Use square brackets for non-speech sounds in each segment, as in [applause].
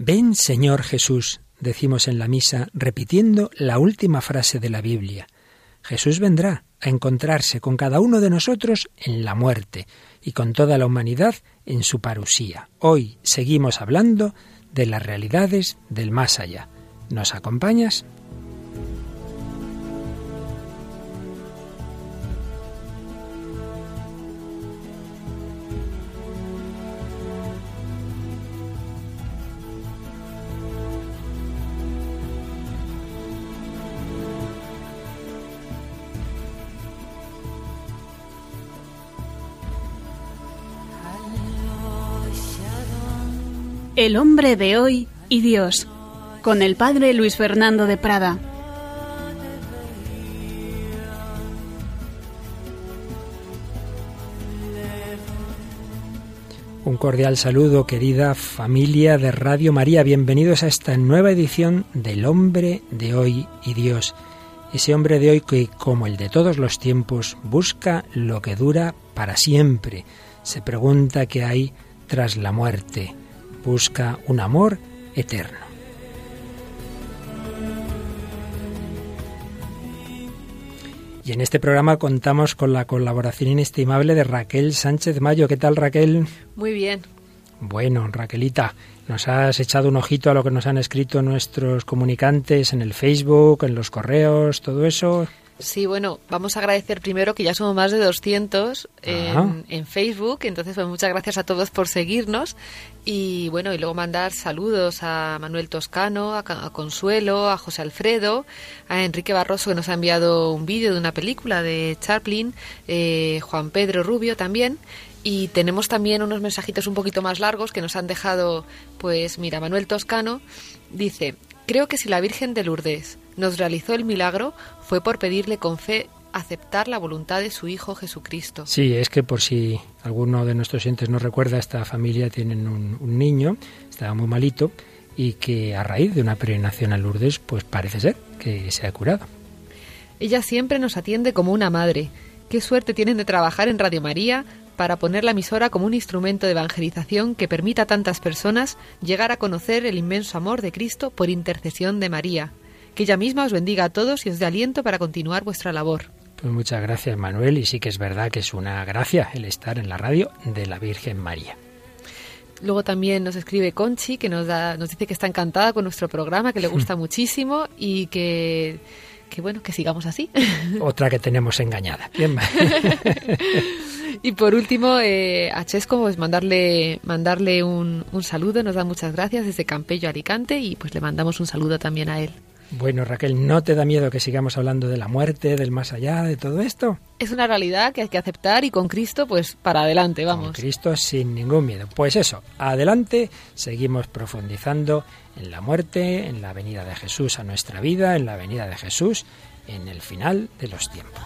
Ven Señor Jesús, decimos en la misa, repitiendo la última frase de la Biblia. Jesús vendrá a encontrarse con cada uno de nosotros en la muerte y con toda la humanidad en su parusía. Hoy seguimos hablando de las realidades del más allá. ¿Nos acompañas? El hombre de hoy y Dios, con el padre Luis Fernando de Prada. Un cordial saludo, querida familia de Radio María. Bienvenidos a esta nueva edición del hombre de hoy y Dios. Ese hombre de hoy que, como el de todos los tiempos, busca lo que dura para siempre. Se pregunta qué hay tras la muerte busca un amor eterno. Y en este programa contamos con la colaboración inestimable de Raquel Sánchez Mayo. ¿Qué tal, Raquel? Muy bien. Bueno, Raquelita, nos has echado un ojito a lo que nos han escrito nuestros comunicantes en el Facebook, en los correos, todo eso. Sí, bueno, vamos a agradecer primero que ya somos más de 200 en, Facebook, entonces pues, muchas gracias a todos por seguirnos y bueno, y luego mandar saludos a Manuel Toscano, a, Consuelo, a José Alfredo, a Enrique Barroso que nos ha enviado un vídeo de una película de Chaplin, eh, Juan Pedro Rubio también y tenemos también unos mensajitos un poquito más largos que nos han dejado, pues mira, Manuel Toscano dice, creo que si la Virgen de Lourdes nos realizó el milagro fue por pedirle con fe aceptar la voluntad de su Hijo Jesucristo. Sí, es que por si alguno de nuestros oyentes no recuerda, esta familia tienen un, niño, estaba muy malito, y que a raíz de una peregrinación a Lourdes, pues parece ser que se ha curado. Ella siempre nos atiende como una madre. Qué suerte tienen de trabajar en Radio María para poner la emisora como un instrumento de evangelización que permita a tantas personas llegar a conocer el inmenso amor de Cristo por intercesión de María. Que ella misma os bendiga a todos y os dé aliento para continuar vuestra labor. Pues muchas gracias Manuel y sí que es verdad que es una gracia el estar en la radio de la Virgen María. Luego también nos escribe Conchi que nos, da, nos dice que está encantada con nuestro programa, que le [laughs] gusta muchísimo y que, que bueno, que sigamos así. [laughs] Otra que tenemos engañada. Bien. [laughs] y por último, eh, a Chesco, pues mandarle, mandarle un, un saludo, nos da muchas gracias desde Campello, Alicante, y pues le mandamos un saludo también a él. Bueno, Raquel, ¿no te da miedo que sigamos hablando de la muerte, del más allá, de todo esto? Es una realidad que hay que aceptar y con Cristo, pues para adelante, vamos. Con Cristo sin ningún miedo. Pues eso, adelante, seguimos profundizando en la muerte, en la venida de Jesús a nuestra vida, en la venida de Jesús en el final de los tiempos.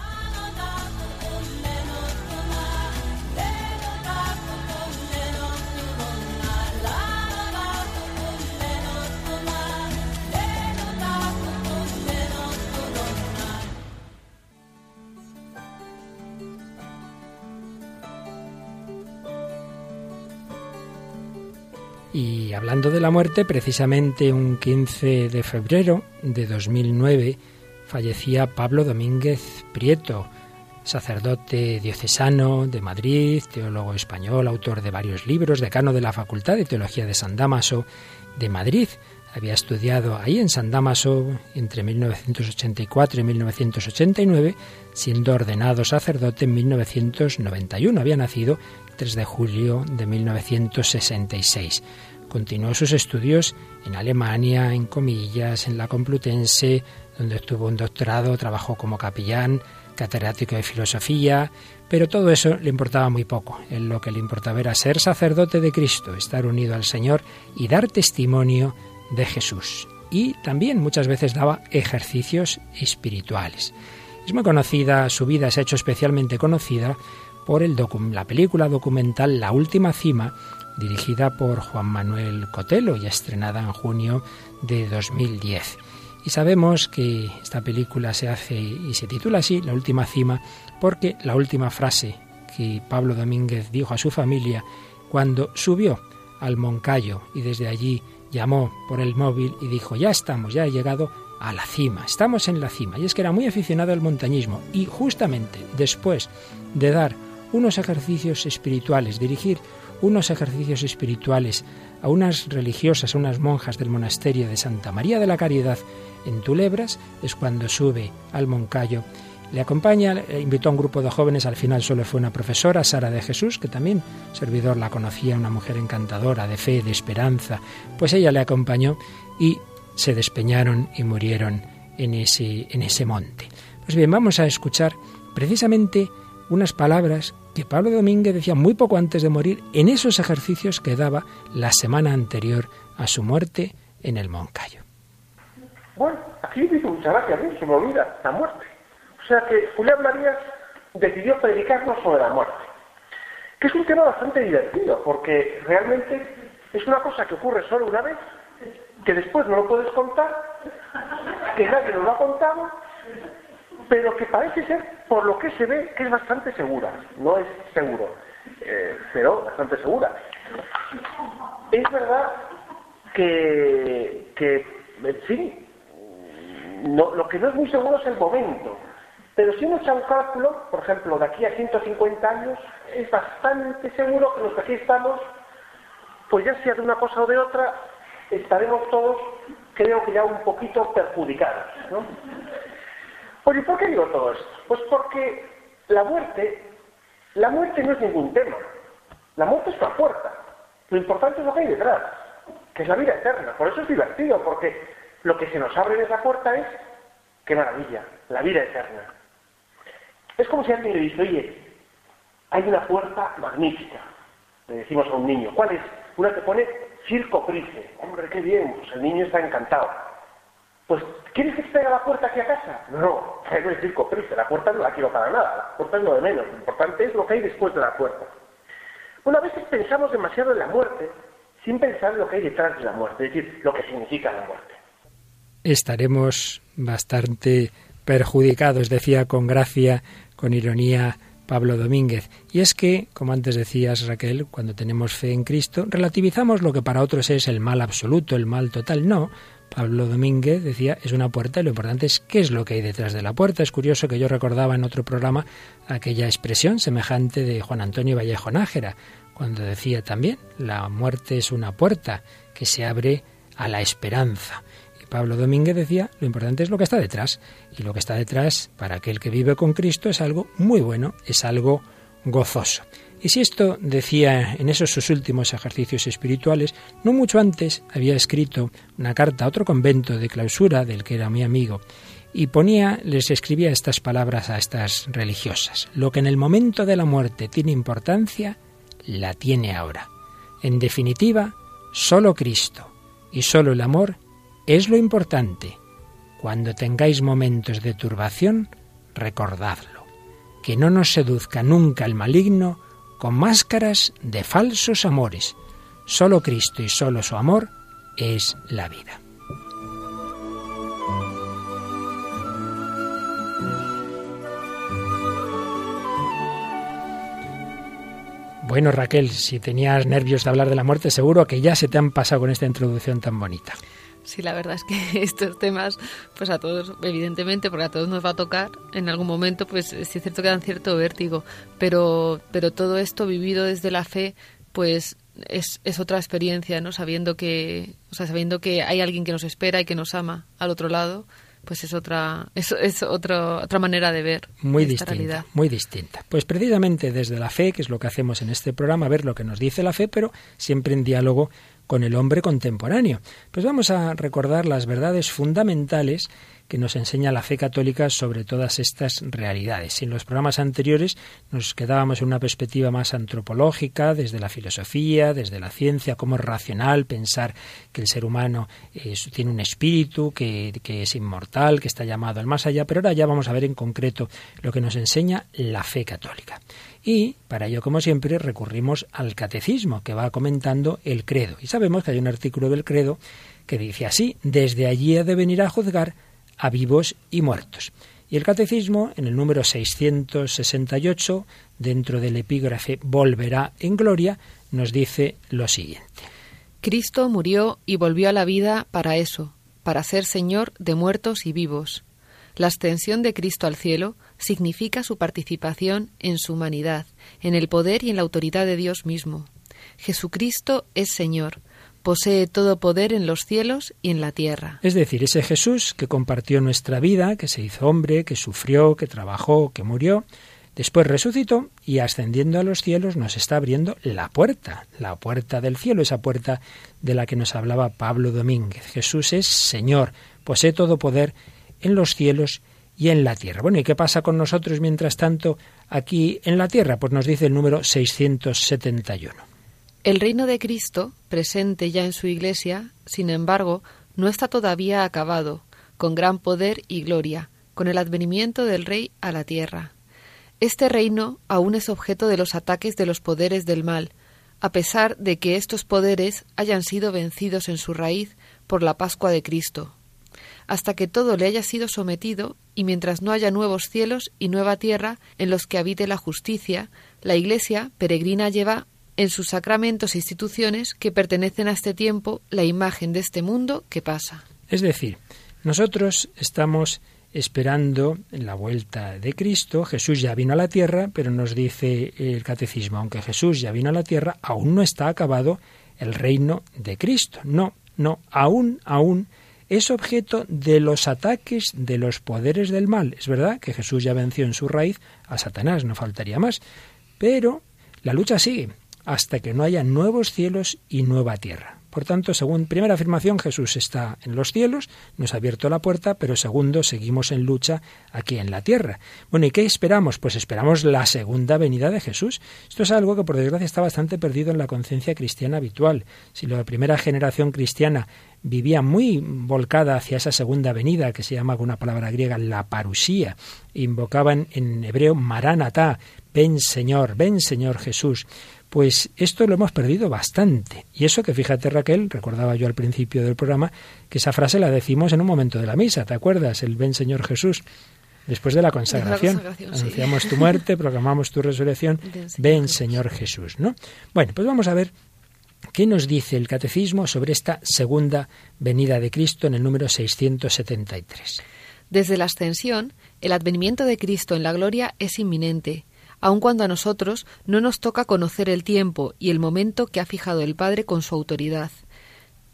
Y hablando de la muerte, precisamente un 15 de febrero de 2009 fallecía Pablo Domínguez Prieto, sacerdote diocesano de Madrid, teólogo español, autor de varios libros, decano de la Facultad de Teología de San Damaso de Madrid. Había estudiado ahí en San Damaso entre 1984 y 1989, siendo ordenado sacerdote en 1991. Había nacido 3 de julio de 1966. Continuó sus estudios en Alemania, en Comillas, en la Complutense, donde obtuvo un doctorado, trabajó como capellán, catedrático de filosofía, pero todo eso le importaba muy poco. Lo que le importaba era ser sacerdote de Cristo, estar unido al Señor y dar testimonio de Jesús. Y también muchas veces daba ejercicios espirituales. Es muy conocida, su vida se ha hecho especialmente conocida por el la película documental La Última Cima, dirigida por Juan Manuel Cotelo y estrenada en junio de 2010. Y sabemos que esta película se hace y se titula así, La Última Cima, porque la última frase que Pablo Domínguez dijo a su familia cuando subió al Moncayo y desde allí llamó por el móvil y dijo, ya estamos, ya he llegado a la cima, estamos en la cima. Y es que era muy aficionado al montañismo y justamente después de dar unos ejercicios espirituales, dirigir unos ejercicios espirituales a unas religiosas, a unas monjas del monasterio de Santa María de la Caridad en Tulebras, es cuando sube al Moncayo. Le acompaña, invitó a un grupo de jóvenes, al final solo fue una profesora, Sara de Jesús, que también servidor la conocía, una mujer encantadora, de fe, de esperanza, pues ella le acompañó y se despeñaron y murieron en ese, en ese monte. Pues bien, vamos a escuchar precisamente unas palabras que Pablo Domínguez decía muy poco antes de morir en esos ejercicios que daba la semana anterior a su muerte en el Moncayo. Bueno, aquí dice muchas gracias, a mí se me olvida la muerte. O sea que Julián Marías decidió predicarnos sobre la muerte, que es un tema bastante divertido, porque realmente es una cosa que ocurre solo una vez, que después no lo puedes contar, que nadie nos lo ha contado pero que parece ser, por lo que se ve, que es bastante segura. No es seguro, eh, pero bastante segura. Es verdad que, que en fin, lo que no es muy seguro es el momento. Pero si uno echa un cálculo, por ejemplo, de aquí a 150 años, es bastante seguro que los que aquí estamos, pues ya sea de una cosa o de otra, estaremos todos, creo que ya un poquito perjudicados. ¿no? Oye, ¿por qué digo todo esto? Pues porque la muerte, la muerte no es ningún tema. La muerte es una puerta. Lo importante es lo que hay detrás, que es la vida eterna. Por eso es divertido, porque lo que se nos abre en esa puerta es, qué maravilla, la vida eterna. Es como si alguien le dice, oye, hay una puerta magnífica. Le decimos a un niño, ¿cuál es? Una que pone circo price. Hombre, qué bien, pues el niño está encantado. Pues, ¿quieres que traiga la puerta aquí a casa? No, no es circo triste, la puerta no la quiero para nada, la puerta es lo de menos, lo importante es lo que hay después de la puerta. Una vez pensamos demasiado en la muerte, sin pensar en lo que hay detrás de la muerte, es decir, lo que significa la muerte. Estaremos bastante perjudicados, decía con gracia, con ironía Pablo Domínguez. Y es que, como antes decías Raquel, cuando tenemos fe en Cristo, relativizamos lo que para otros es el mal absoluto, el mal total. No, Pablo Domínguez decía, es una puerta y lo importante es qué es lo que hay detrás de la puerta. Es curioso que yo recordaba en otro programa aquella expresión semejante de Juan Antonio Vallejo Nájera, cuando decía también, la muerte es una puerta que se abre a la esperanza. Y Pablo Domínguez decía, lo importante es lo que está detrás. Y lo que está detrás, para aquel que vive con Cristo, es algo muy bueno, es algo gozoso. Y si esto decía en esos sus últimos ejercicios espirituales, no mucho antes había escrito una carta a otro convento de clausura del que era mi amigo, y ponía, les escribía estas palabras a estas religiosas. Lo que en el momento de la muerte tiene importancia, la tiene ahora. En definitiva, solo Cristo y solo el amor es lo importante. Cuando tengáis momentos de turbación, recordadlo. Que no nos seduzca nunca el maligno con máscaras de falsos amores. Solo Cristo y solo su amor es la vida. Bueno, Raquel, si tenías nervios de hablar de la muerte, seguro que ya se te han pasado con esta introducción tan bonita. Sí, la verdad es que [laughs] estos temas, pues a todos, evidentemente, porque a todos nos va a tocar en algún momento, pues sí es cierto que dan cierto vértigo, pero, pero todo esto vivido desde la fe, pues es, es otra experiencia, ¿no? Sabiendo que, o sea, sabiendo que hay alguien que nos espera y que nos ama al otro lado, pues es otra es, es otra otra manera de ver muy distinta muy distinta pues precisamente desde la fe que es lo que hacemos en este programa ver lo que nos dice la fe pero siempre en diálogo con el hombre contemporáneo. Pues vamos a recordar las verdades fundamentales que nos enseña la fe católica sobre todas estas realidades. En los programas anteriores nos quedábamos en una perspectiva más antropológica, desde la filosofía, desde la ciencia, como es racional pensar que el ser humano eh, tiene un espíritu, que es inmortal, que está llamado al más allá, pero ahora ya vamos a ver en concreto lo que nos enseña la fe católica. Y para ello, como siempre, recurrimos al catecismo, que va comentando el credo. Y sabemos que hay un artículo del credo que dice así, desde allí ha de venir a juzgar a vivos y muertos. Y el catecismo, en el número 668, dentro del epígrafe Volverá en Gloria, nos dice lo siguiente. Cristo murió y volvió a la vida para eso, para ser Señor de muertos y vivos. La ascensión de Cristo al cielo significa su participación en su humanidad, en el poder y en la autoridad de Dios mismo. Jesucristo es Señor, posee todo poder en los cielos y en la tierra. Es decir, ese Jesús que compartió nuestra vida, que se hizo hombre, que sufrió, que trabajó, que murió, después resucitó y ascendiendo a los cielos nos está abriendo la puerta, la puerta del cielo, esa puerta de la que nos hablaba Pablo Domínguez. Jesús es Señor, posee todo poder en los cielos y en la tierra. Bueno, ¿y qué pasa con nosotros mientras tanto aquí en la tierra? Pues nos dice el número 671. El reino de Cristo, presente ya en su Iglesia, sin embargo, no está todavía acabado, con gran poder y gloria, con el advenimiento del Rey a la tierra. Este reino aún es objeto de los ataques de los poderes del mal, a pesar de que estos poderes hayan sido vencidos en su raíz por la Pascua de Cristo, hasta que todo le haya sido sometido, y mientras no haya nuevos cielos y nueva tierra en los que habite la justicia, la Iglesia peregrina lleva en sus sacramentos e instituciones que pertenecen a este tiempo la imagen de este mundo que pasa. Es decir, nosotros estamos esperando la vuelta de Cristo. Jesús ya vino a la tierra, pero nos dice el catecismo, aunque Jesús ya vino a la tierra, aún no está acabado el reino de Cristo. No, no, aún, aún es objeto de los ataques de los poderes del mal. Es verdad que Jesús ya venció en su raíz a Satanás, no faltaría más, pero la lucha sigue hasta que no haya nuevos cielos y nueva tierra. Por tanto, según primera afirmación, Jesús está en los cielos, nos ha abierto la puerta, pero segundo, seguimos en lucha aquí en la tierra. Bueno, ¿y qué esperamos? Pues esperamos la segunda venida de Jesús. Esto es algo que por desgracia está bastante perdido en la conciencia cristiana habitual. Si la primera generación cristiana vivía muy volcada hacia esa segunda venida, que se llama con una palabra griega la parusía, invocaban en hebreo maranatá, ven Señor, ven Señor Jesús. Pues esto lo hemos perdido bastante. Y eso que fíjate Raquel, recordaba yo al principio del programa, que esa frase la decimos en un momento de la misa, ¿te acuerdas? El ven Señor Jesús. Después de la consagración, anunciamos tu muerte, proclamamos tu resurrección, ven Señor Jesús, ¿no? Bueno, pues vamos a ver qué nos dice el catecismo sobre esta segunda venida de Cristo en el número 673. Desde la ascensión, el advenimiento de Cristo en la gloria es inminente aun cuando a nosotros no nos toca conocer el tiempo y el momento que ha fijado el Padre con su autoridad.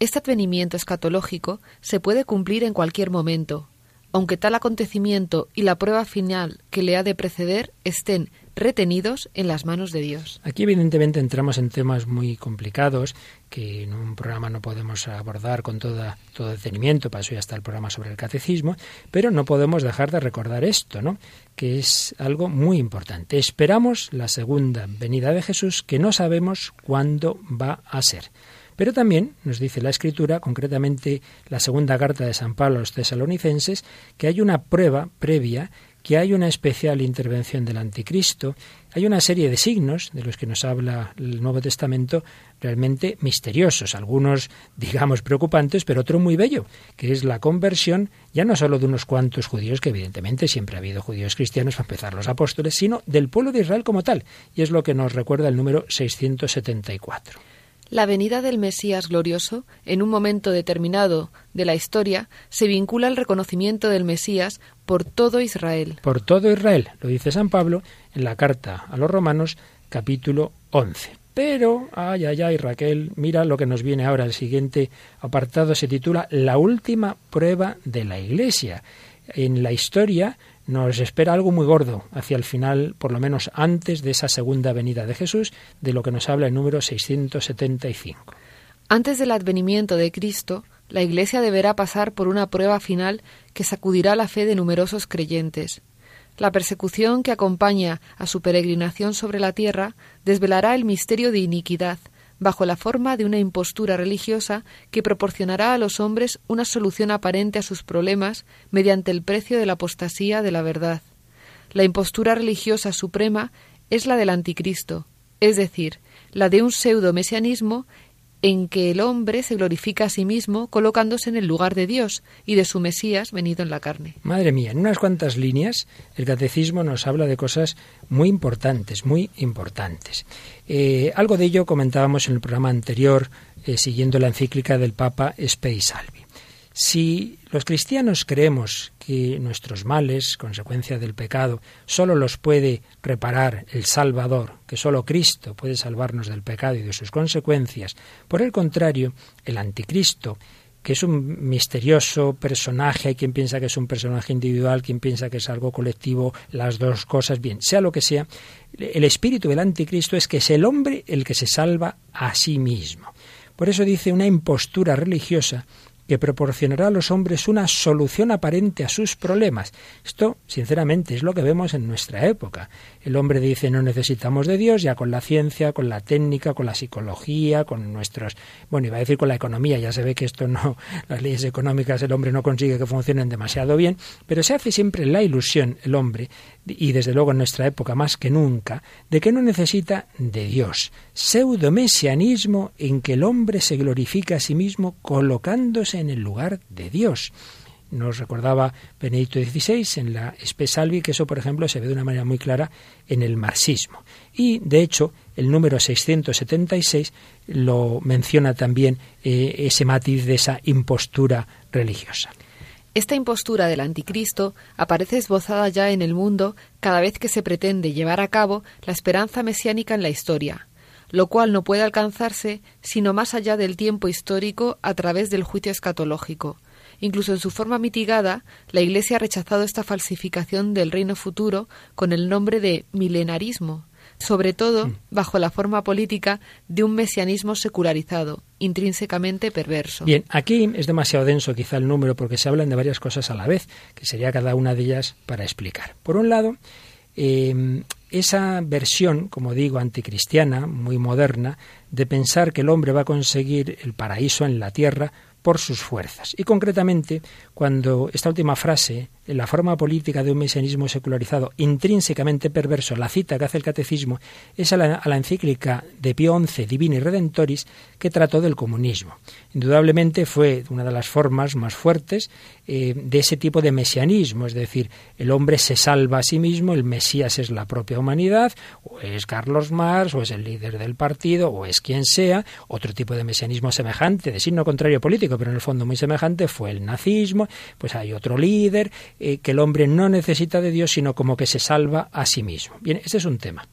Este advenimiento escatológico se puede cumplir en cualquier momento, aunque tal acontecimiento y la prueba final que le ha de preceder estén retenidos en las manos de Dios. Aquí evidentemente entramos en temas muy complicados que en un programa no podemos abordar con toda, todo detenimiento, para eso ya está el programa sobre el catecismo, pero no podemos dejar de recordar esto, ¿no? que es algo muy importante. Esperamos la segunda venida de Jesús que no sabemos cuándo va a ser. Pero también nos dice la Escritura, concretamente la segunda carta de San Pablo a los tesalonicenses, que hay una prueba previa que hay una especial intervención del anticristo, hay una serie de signos de los que nos habla el Nuevo Testamento realmente misteriosos, algunos digamos preocupantes, pero otro muy bello, que es la conversión ya no solo de unos cuantos judíos, que evidentemente siempre ha habido judíos cristianos, para empezar los apóstoles, sino del pueblo de Israel como tal, y es lo que nos recuerda el número 674. La venida del Mesías glorioso, en un momento determinado de la historia, se vincula al reconocimiento del Mesías por todo Israel. Por todo Israel, lo dice San Pablo en la carta a los Romanos capítulo 11. Pero, ay, ay, ay, Raquel, mira lo que nos viene ahora. El siguiente apartado se titula La última prueba de la Iglesia. En la historia nos espera algo muy gordo hacia el final, por lo menos antes de esa segunda venida de Jesús, de lo que nos habla el número 675. Antes del advenimiento de Cristo, la Iglesia deberá pasar por una prueba final que sacudirá la fe de numerosos creyentes. La persecución que acompaña a su peregrinación sobre la tierra desvelará el misterio de iniquidad, bajo la forma de una impostura religiosa que proporcionará a los hombres una solución aparente a sus problemas mediante el precio de la apostasía de la verdad. La impostura religiosa suprema es la del anticristo, es decir, la de un pseudo mesianismo en que el hombre se glorifica a sí mismo colocándose en el lugar de Dios y de su Mesías venido en la carne. Madre mía, en unas cuantas líneas el catecismo nos habla de cosas muy importantes, muy importantes. Eh, algo de ello comentábamos en el programa anterior eh, siguiendo la encíclica del Papa Spei Salvi. Si los cristianos creemos que nuestros males, consecuencia del pecado, solo los puede reparar el Salvador, que solo Cristo puede salvarnos del pecado y de sus consecuencias, por el contrario, el anticristo, que es un misterioso personaje, hay quien piensa que es un personaje individual, quien piensa que es algo colectivo, las dos cosas, bien, sea lo que sea, el espíritu del anticristo es que es el hombre el que se salva a sí mismo. Por eso dice una impostura religiosa que proporcionará a los hombres una solución aparente a sus problemas. Esto, sinceramente, es lo que vemos en nuestra época. El hombre dice no necesitamos de Dios, ya con la ciencia, con la técnica, con la psicología, con nuestros, bueno, iba a decir con la economía, ya se ve que esto no, [laughs] las leyes económicas el hombre no consigue que funcionen demasiado bien, pero se hace siempre la ilusión el hombre y desde luego en nuestra época más que nunca, de que no necesita de Dios. Pseudomesianismo en que el hombre se glorifica a sí mismo colocándose en el lugar de Dios. Nos recordaba Benedicto XVI en la Salvi que eso, por ejemplo, se ve de una manera muy clara en el marxismo. Y, de hecho, el número 676 lo menciona también eh, ese matiz de esa impostura religiosa. Esta impostura del anticristo aparece esbozada ya en el mundo cada vez que se pretende llevar a cabo la esperanza mesiánica en la historia, lo cual no puede alcanzarse sino más allá del tiempo histórico a través del juicio escatológico. Incluso en su forma mitigada, la Iglesia ha rechazado esta falsificación del reino futuro con el nombre de milenarismo, sobre todo mm. bajo la forma política de un mesianismo secularizado, intrínsecamente perverso. Bien, aquí es demasiado denso quizá el número porque se hablan de varias cosas a la vez, que sería cada una de ellas para explicar. Por un lado, em, esa versión, como digo, anticristiana, muy moderna, de pensar que el hombre va a conseguir el paraíso en la tierra por sus fuerzas. Y concretamente, cuando esta última frase, la forma política de un mesianismo secularizado intrínsecamente perverso, la cita que hace el catecismo es a la, encíclica de Pío XI, Divini Redentoris, que trató del comunismo. Indudablemente fue una de las formas más fuertes eh, de ese tipo de mesianismo, es decir, el hombre se salva a sí mismo, el Mesías es la propia humanidad, o es Carlos Marx, o es el líder del partido, o es quien sea, otro tipo de mesianismo semejante, de signo contrario político, pero en el fondo muy semejante, fue el nazismo, pues hay otro líder, eh, que el hombre no necesita de Dios, sino como que se salva a sí mismo. Bien, ese es un tema.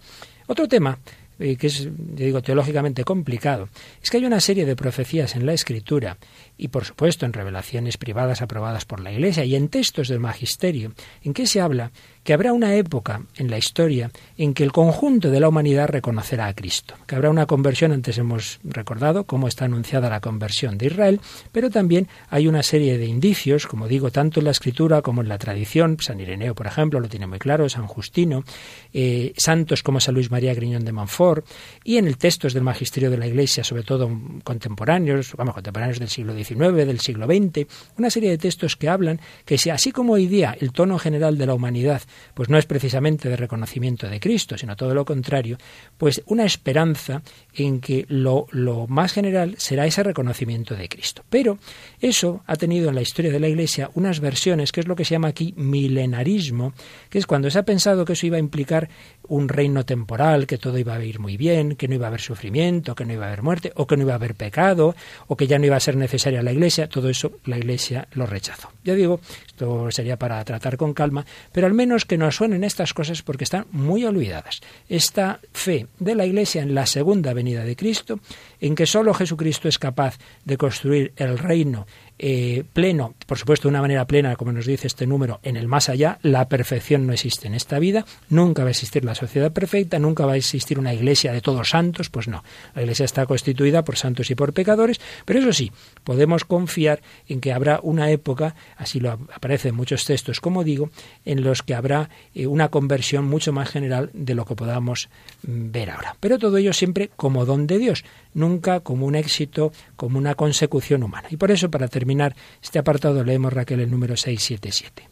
Otro tema eh, que es, digo, teológicamente complicado, es que hay una serie de profecías en la Escritura y, por supuesto, en revelaciones privadas aprobadas por la Iglesia y en textos del Magisterio, en que se habla que habrá una época en la historia en que el conjunto de la humanidad reconocerá a Cristo, que habrá una conversión, antes hemos recordado cómo está anunciada la conversión de Israel, pero también hay una serie de indicios, como digo, tanto en la escritura como en la tradición, San Ireneo, por ejemplo, lo tiene muy claro, San Justino, eh, santos como San Luis María Griñón de Montfort, y en el textos del magisterio de la Iglesia, sobre todo contemporáneos, vamos, contemporáneos del siglo XIX, del siglo XX, una serie de textos que hablan que si así como hoy día el tono general de la humanidad pues no es precisamente de reconocimiento de Cristo, sino todo lo contrario, pues una esperanza en que lo, lo más general será ese reconocimiento de Cristo. Pero eso ha tenido en la historia de la Iglesia unas versiones, que es lo que se llama aquí milenarismo, que es cuando se ha pensado que eso iba a implicar un reino temporal, que todo iba a ir muy bien, que no iba a haber sufrimiento, que no iba a haber muerte, o que no iba a haber pecado, o que ya no iba a ser necesaria la Iglesia, todo eso la Iglesia lo rechazó. Ya digo, esto sería para tratar con calma, pero al menos que nos suenen estas cosas porque están muy olvidadas. Esta fe de la Iglesia en la segunda venida de Cristo, en que sólo Jesucristo es capaz de construir el reino eh, pleno, por supuesto de una manera plena, como nos dice este número, en el más allá, la perfección no existe en esta vida, nunca va a existir la sociedad perfecta, nunca va a existir una iglesia de todos santos, pues no, la iglesia está constituida por santos y por pecadores, pero eso sí, podemos confiar en que habrá una época, así lo aparece en muchos textos, como digo, en los que habrá eh, una conversión mucho más general de lo que podamos mm, ver ahora. Pero todo ello siempre como don de Dios, nunca como un éxito, como una consecución humana. Y por eso, para terminar este apartado, leemos Raquel el número 677.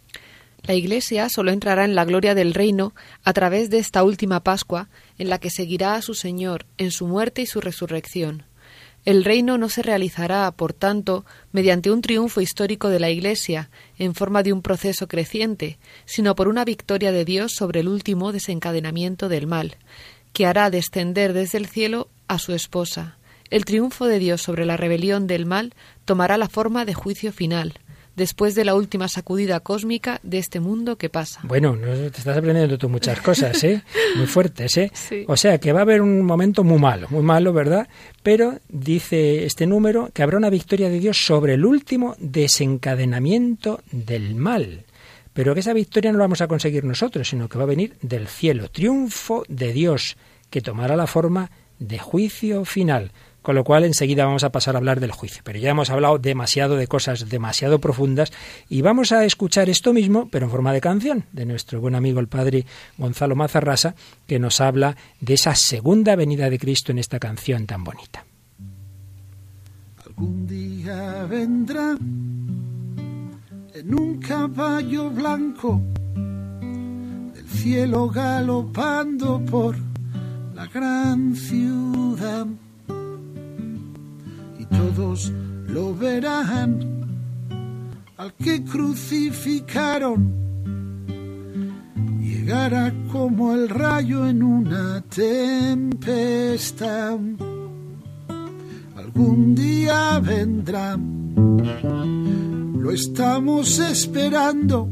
La Iglesia solo entrará en la gloria del reino a través de esta última Pascua, en la que seguirá a su Señor en su muerte y su resurrección. El reino no se realizará, por tanto, mediante un triunfo histórico de la Iglesia, en forma de un proceso creciente, sino por una victoria de Dios sobre el último desencadenamiento del mal, que hará descender desde el cielo a su esposa, el triunfo de Dios sobre la rebelión del mal tomará la forma de juicio final, después de la última sacudida cósmica de este mundo que pasa. Bueno, te estás aprendiendo tú muchas cosas, ¿eh? [laughs] Muy fuertes, ¿eh? O sea, que va a haber un momento muy malo, muy malo, ¿verdad? Pero dice este número que habrá una victoria de Dios sobre el último desencadenamiento del mal. Pero que esa victoria no la vamos a conseguir nosotros, sino que va a venir del cielo. Triunfo de Dios, que tomará la forma de juicio final. Con lo cual enseguida vamos a pasar a hablar del juicio. Pero ya hemos hablado demasiado de cosas demasiado profundas y vamos a escuchar esto mismo, pero en forma de canción, de nuestro buen amigo el padre Gonzalo Mazarrasa, que nos habla de esa segunda venida de Cristo en esta canción tan bonita. Algún día vendrá en un caballo blanco del cielo galopando por la gran ciudad todos lo verán al que crucificaron. Llegará como el rayo en una tempestad. Algún día vendrá, lo estamos esperando.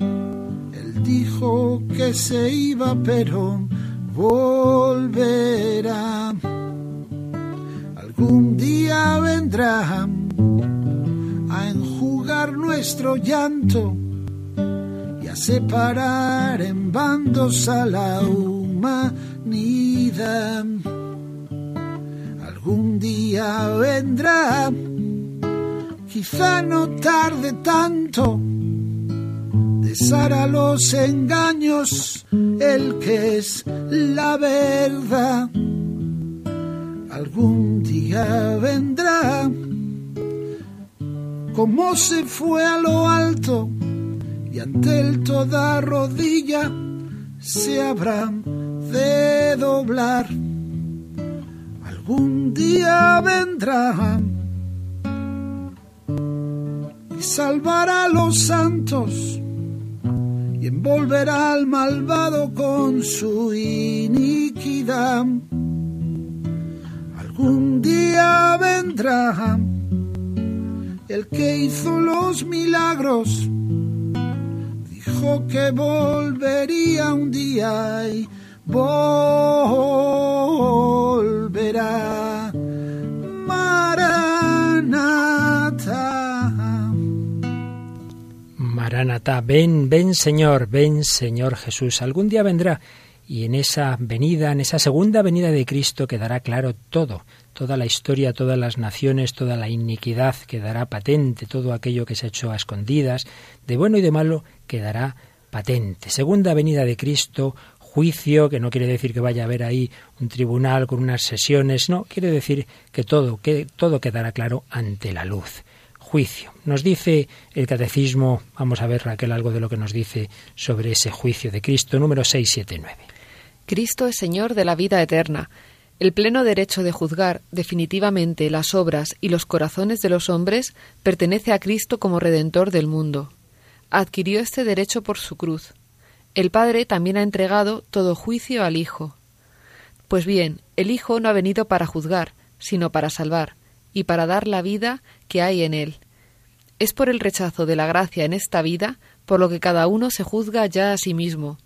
Él dijo que se iba, pero volverá un día vendrá a enjugar nuestro llanto y a separar en bandos a la humanidad. Algún día vendrá, quizá no tarde tanto, a los engaños el que es la verdad algún día vendrá, como se fue a lo alto y ante él toda rodilla se habrán de doblar. Algún día vendrá y salvará a los santos y envolverá al malvado con su iniquidad un día vendrá el que hizo los milagros. Dijo que volvería un día y volverá. Maranata. Maranata, ven, ven Señor, ven Señor Jesús. Algún día vendrá y en esa venida, en esa segunda venida de Cristo quedará claro todo, toda la historia, todas las naciones, toda la iniquidad quedará patente, todo aquello que se ha hecho a escondidas, de bueno y de malo quedará patente. Segunda venida de Cristo, juicio, que no quiere decir que vaya a haber ahí un tribunal con unas sesiones, no, quiere decir que todo, que todo quedará claro ante la luz juicio. Nos dice el catecismo, vamos a ver Raquel algo de lo que nos dice sobre ese juicio de Cristo, número 679. Cristo es Señor de la vida eterna. El pleno derecho de juzgar definitivamente las obras y los corazones de los hombres pertenece a Cristo como Redentor del mundo. Adquirió este derecho por su cruz. El Padre también ha entregado todo juicio al Hijo. Pues bien, el Hijo no ha venido para juzgar, sino para salvar, y para dar la vida que hay en él. Es por el rechazo de la gracia en esta vida por lo que cada uno se juzga ya a sí mismo,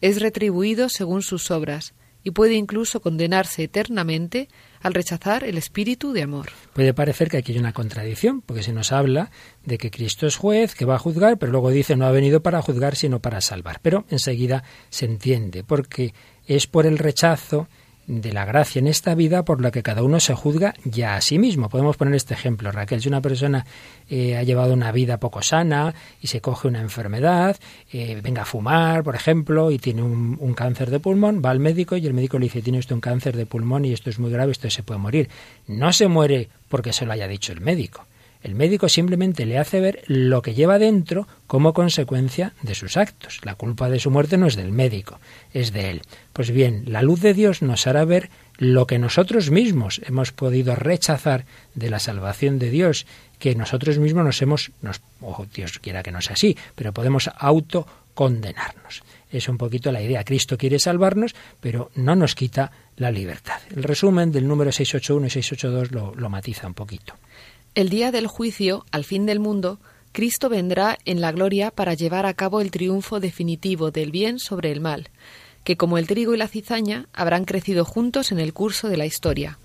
es retribuido según sus obras y puede incluso condenarse eternamente al rechazar el espíritu de amor. Puede parecer que aquí hay una contradicción, porque se nos habla de que Cristo es juez, que va a juzgar, pero luego dice no ha venido para juzgar, sino para salvar. Pero enseguida se entiende, porque es por el rechazo de la gracia en esta vida por la que cada uno se juzga ya a sí mismo. Podemos poner este ejemplo, Raquel, si una persona eh, ha llevado una vida poco sana y se coge una enfermedad, eh, venga a fumar, por ejemplo, y tiene un, un, cáncer de pulmón, va al médico y el médico le dice, tiene usted un cáncer de pulmón y esto es muy grave, esto se puede morir. No se muere porque se lo haya dicho el médico. El médico simplemente le hace ver lo que lleva dentro como consecuencia de sus actos. La culpa de su muerte no es del médico, es de él. Pues bien, la luz de Dios nos hará ver lo que nosotros mismos hemos podido rechazar de la salvación de Dios, que nosotros mismos nos hemos, nos, Dios quiera que no sea así, pero podemos auto condenarnos. Es un poquito la idea. Cristo quiere salvarnos, pero no nos quita la libertad. El resumen del número 681 y 682 lo, lo matiza un poquito. El día del juicio, al fin del mundo, Cristo vendrá en la gloria para llevar a cabo el triunfo definitivo del bien sobre el mal, que como el trigo y la cizaña habrán crecido juntos en el curso de la historia.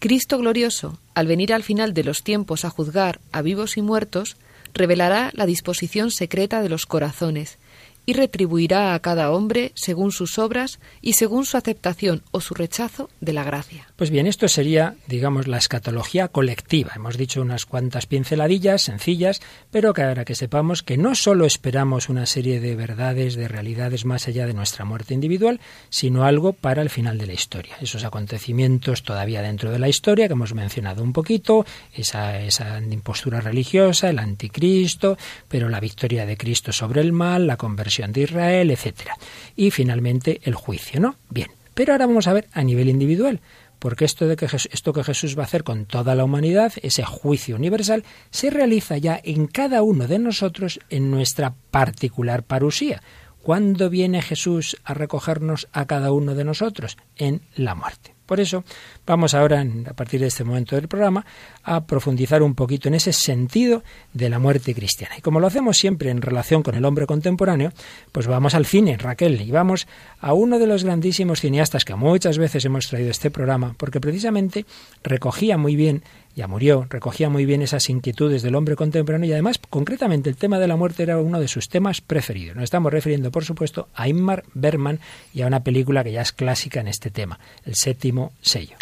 Cristo glorioso, al venir al final de los tiempos a juzgar a vivos y muertos, revelará la disposición secreta de los corazones y retribuirá a cada hombre según sus obras y según su aceptación o su rechazo de la gracia. Pues bien, esto sería, digamos, la escatología colectiva. Hemos dicho unas cuantas pinceladillas sencillas, pero que ahora que sepamos que no solo esperamos una serie de verdades, de realidades más allá de nuestra muerte individual, sino algo para el final de la historia. Esos acontecimientos todavía dentro de la historia que hemos mencionado un poquito, esa, esa impostura religiosa, el anticristo, pero la victoria de Cristo sobre el mal, la conversión de Israel, etcétera. Y finalmente el juicio, ¿no? Bien. Pero ahora vamos a ver a nivel individual, porque esto de que esto que Jesús va a hacer con toda la humanidad, ese juicio universal, se realiza ya en cada uno de nosotros en nuestra particular parusía. ¿Cuándo viene Jesús a recogernos a cada uno de nosotros? En la muerte. Por eso vamos ahora, a partir de este momento del programa, a profundizar un poquito en ese sentido de la muerte cristiana. Y como lo hacemos siempre en relación con el hombre contemporáneo, pues vamos al cine, Raquel, y vamos a uno de los grandísimos cineastas que muchas veces hemos traído este programa, porque precisamente recogía muy bien ya murió, recogía muy bien esas inquietudes del hombre contemporáneo y además, concretamente, el tema de la muerte era uno de sus temas preferidos. Nos estamos refiriendo, por supuesto, a Ingmar Bergman y a una película que ya es clásica en este tema, El séptimo sello.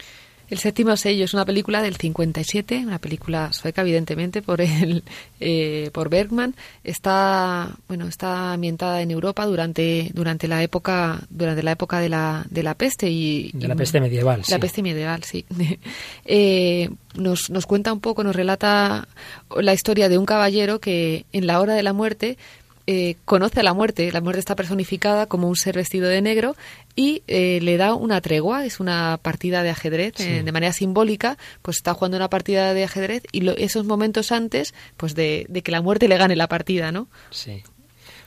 El séptimo sello es una película del 57, una película sueca evidentemente por el, eh, por Bergman. Está bueno está ambientada en Europa durante durante la época durante la época de la de la peste y de la peste medieval. La peste medieval, sí. [laughs] eh, nos nos cuenta un poco, nos relata la historia de un caballero que en la hora de la muerte eh, conoce a la muerte. La muerte está personificada como un ser vestido de negro y eh, le da una tregua. Es una partida de ajedrez eh, de manera simbólica. Pues está jugando una partida de ajedrez y esos momentos antes, pues de, que la muerte le gane la partida, ¿no? Sí.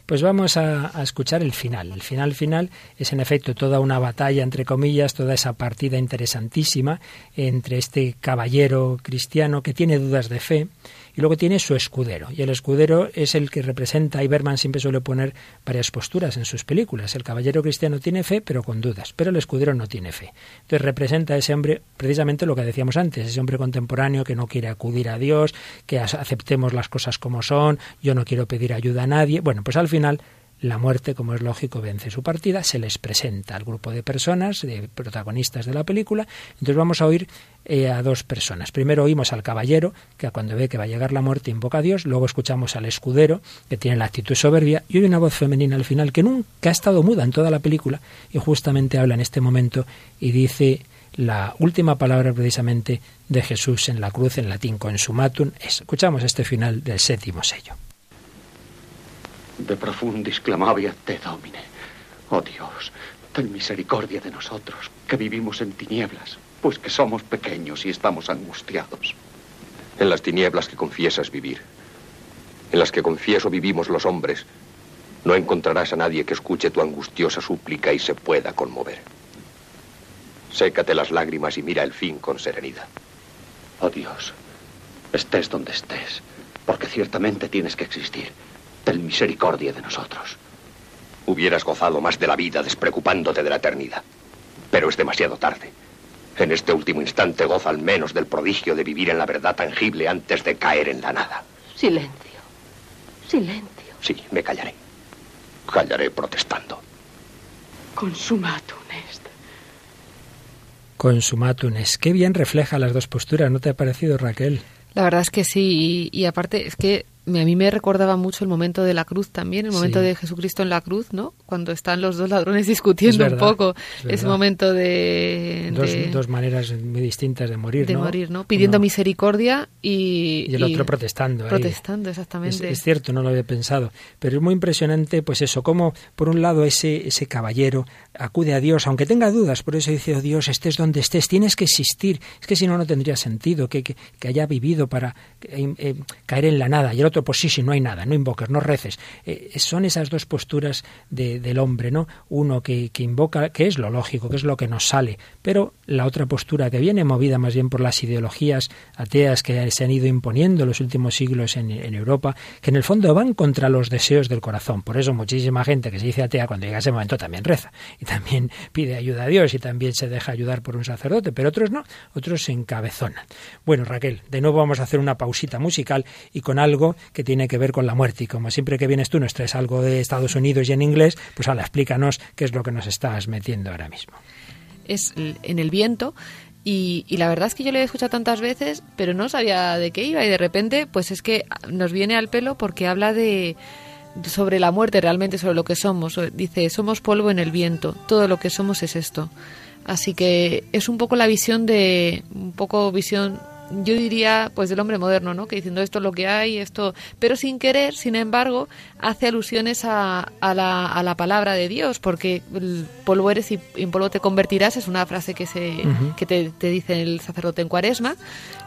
Pues vamos a, a, escuchar el final. El final final es en efecto toda una batalla, entre comillas, toda esa partida interesantísima entre este caballero cristiano que tiene dudas de fe y luego tiene su escudero. Y el escudero es el que representa, y Berman siempre suele poner varias posturas en sus películas. El caballero cristiano tiene fe, pero con dudas, pero el escudero no tiene fe. Entonces representa a ese hombre precisamente lo que decíamos antes, ese hombre contemporáneo que no quiere acudir a Dios, que aceptemos las cosas como son, yo no quiero pedir ayuda a nadie. Bueno, pues al final la muerte, como es lógico, vence su partida, se les presenta al grupo de personas, de protagonistas de la película. Entonces vamos a oír eh, a dos personas. Primero oímos al caballero, que cuando ve que va a llegar la muerte invoca a Dios. Luego escuchamos al escudero, que tiene la actitud soberbia. Y hay una voz femenina al final que nunca ha estado muda en toda la película y justamente habla en este momento y dice la última palabra precisamente de Jesús en la cruz en latín, consumatum. Escuchamos este final del séptimo sello. De profundis clamavia te domine. Oh Dios, ten misericordia de nosotros, que vivimos en tinieblas, pues que somos pequeños y estamos angustiados. En las tinieblas que confiesas vivir, en las que confieso vivimos los hombres, no encontrarás a nadie que escuche tu angustiosa súplica y se pueda conmover. Sécate las lágrimas y mira el fin con serenidad. Oh Dios, estés donde estés, porque ciertamente tienes que existir ten misericordia de nosotros. Hubieras gozado más de la vida despreocupándote de la eternidad. Pero es demasiado tarde. En este último instante goza al menos del prodigio de vivir en la verdad tangible antes de caer en la nada. Silencio. Silencio. Sí, me callaré. Callaré protestando. Consumatum est. Consumatum est. Qué bien refleja las dos posturas, ¿no te ha parecido, Raquel? La verdad es que sí, y, y aparte es que a mí me recordaba mucho el momento de la cruz también, el momento de Jesucristo en la cruz, ¿no? Cuando están los dos ladrones [laughs] discutiendo un poco ese momento de dos, maneras muy distintas de morir, de morir, ¿no? Pidiendo misericordia y y el otro protestando. Protestando, exactamente. Es, cierto, no lo había pensado, pero es muy impresionante, pues eso, como por un lado ese ese caballero acude a Dios, aunque tenga dudas, por eso dice, oh Dios, estés donde estés, tienes que existir, es que si no no tendría sentido que, que, haya vivido para eh, eh, caer en la nada. Y el otro, pues sí, sí, no hay nada, no invoques, no reces. Eh, son esas dos posturas del hombre, ¿no? Uno que, invoca, que es lo lógico, que es lo que nos sale, pero la otra postura que viene movida más bien por las ideologías ateas que se han ido imponiendo en los últimos siglos en, en Europa, que en el fondo van contra los deseos del corazón. Por eso muchísima gente que se dice atea cuando llega ese momento también reza y también pide ayuda a Dios y también se deja ayudar por un sacerdote, pero otros no, otros se encabezonan. Bueno, Raquel, de nuevo vamos a hacer una pausita musical y con algo que tiene que ver con la muerte. Y como siempre que vienes tú nos traes algo de Estados Unidos y en inglés, pues ahora explícanos qué es lo que nos estás metiendo ahora mismo. Es en el viento y, la verdad es que yo le he escuchado tantas veces, pero no sabía de qué iba y de repente, pues es que nos viene al pelo porque habla de sobre la muerte realmente, sobre lo que somos. Dice, somos polvo en el viento, todo lo que somos es esto. Así que es un poco la visión de, un poco visión yo diría pues del hombre moderno, ¿no? Que diciendo esto es lo que hay, esto, pero sin querer, sin embargo, hace alusiones a, a, la, a la palabra de Dios, porque el polvo eres y en polvo te convertirás es una frase que se que te, te, dice el sacerdote en Cuaresma.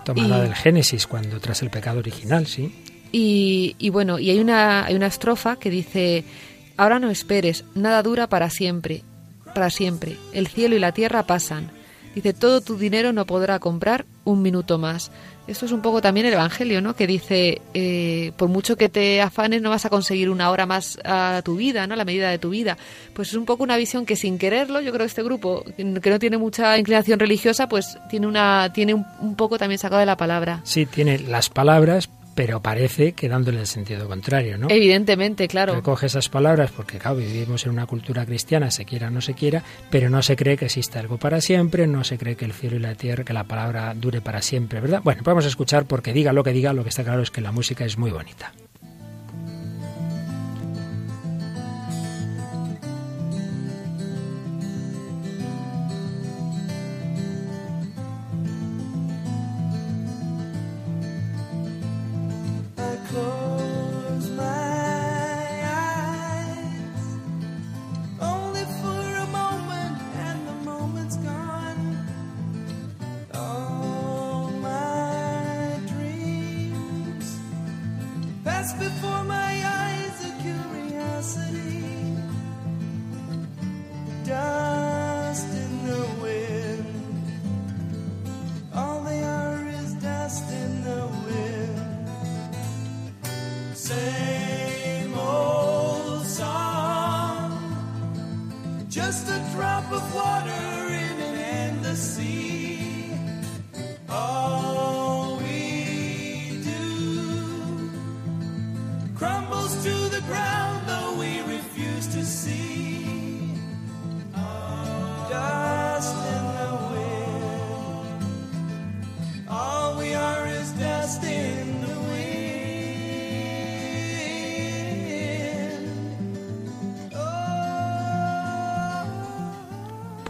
Tomada del Génesis, cuando tras el pecado original, sí. Y, y bueno, y hay una hay una estrofa que dice Ahora no esperes, nada dura para siempre, para siempre. El cielo y la tierra pasan Dice, todo tu dinero no podrá comprar un minuto más. Esto es un poco también el Evangelio, ¿no? Que dice, eh, por mucho que te afanes, no vas a conseguir una hora más a tu vida, ¿no? La medida de tu vida. Pues es un poco una visión que sin quererlo, yo creo que este grupo, que no tiene mucha inclinación religiosa, pues tiene una tiene un poco también sacado de la palabra. Sí, tiene las palabras, pero parece que dándole el sentido contrario, ¿no? Evidentemente, claro. Recoge esas palabras porque, claro, vivimos en una cultura cristiana, se quiera o no se quiera, pero no se cree que exista algo para siempre, no se cree que el cielo y la tierra, que la palabra dure para siempre, ¿verdad? Bueno, vamos a escuchar porque diga lo que diga, lo que está claro es que la música es muy bonita. close my eyes. Only for a moment and the moment's gone. All my dreams pass before my